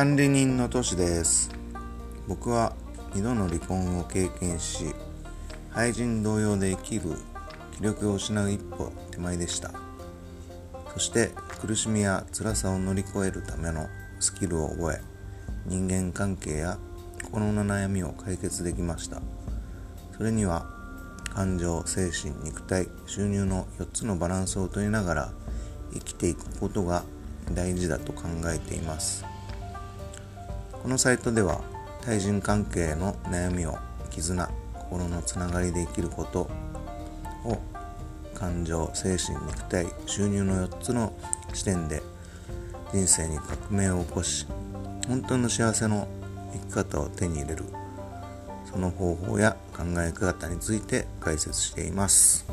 管理人の都市です。僕は2度の離婚を経験し愛人同様で生きる気力を失う一歩手前でした。そして苦しみや辛さを乗り越えるためのスキルを覚え人間関係や心の悩みを解決できました。それには感情精神肉体収入の4つのバランスを取りながら生きていくことが大事だと考えています。このサイトでは対人関係の悩みを絆心のつながりで生きることを感情精神肉体収入の4つの視点で人生に革命を起こし本当の幸せの生き方を手に入れるその方法や考え方について解説しています。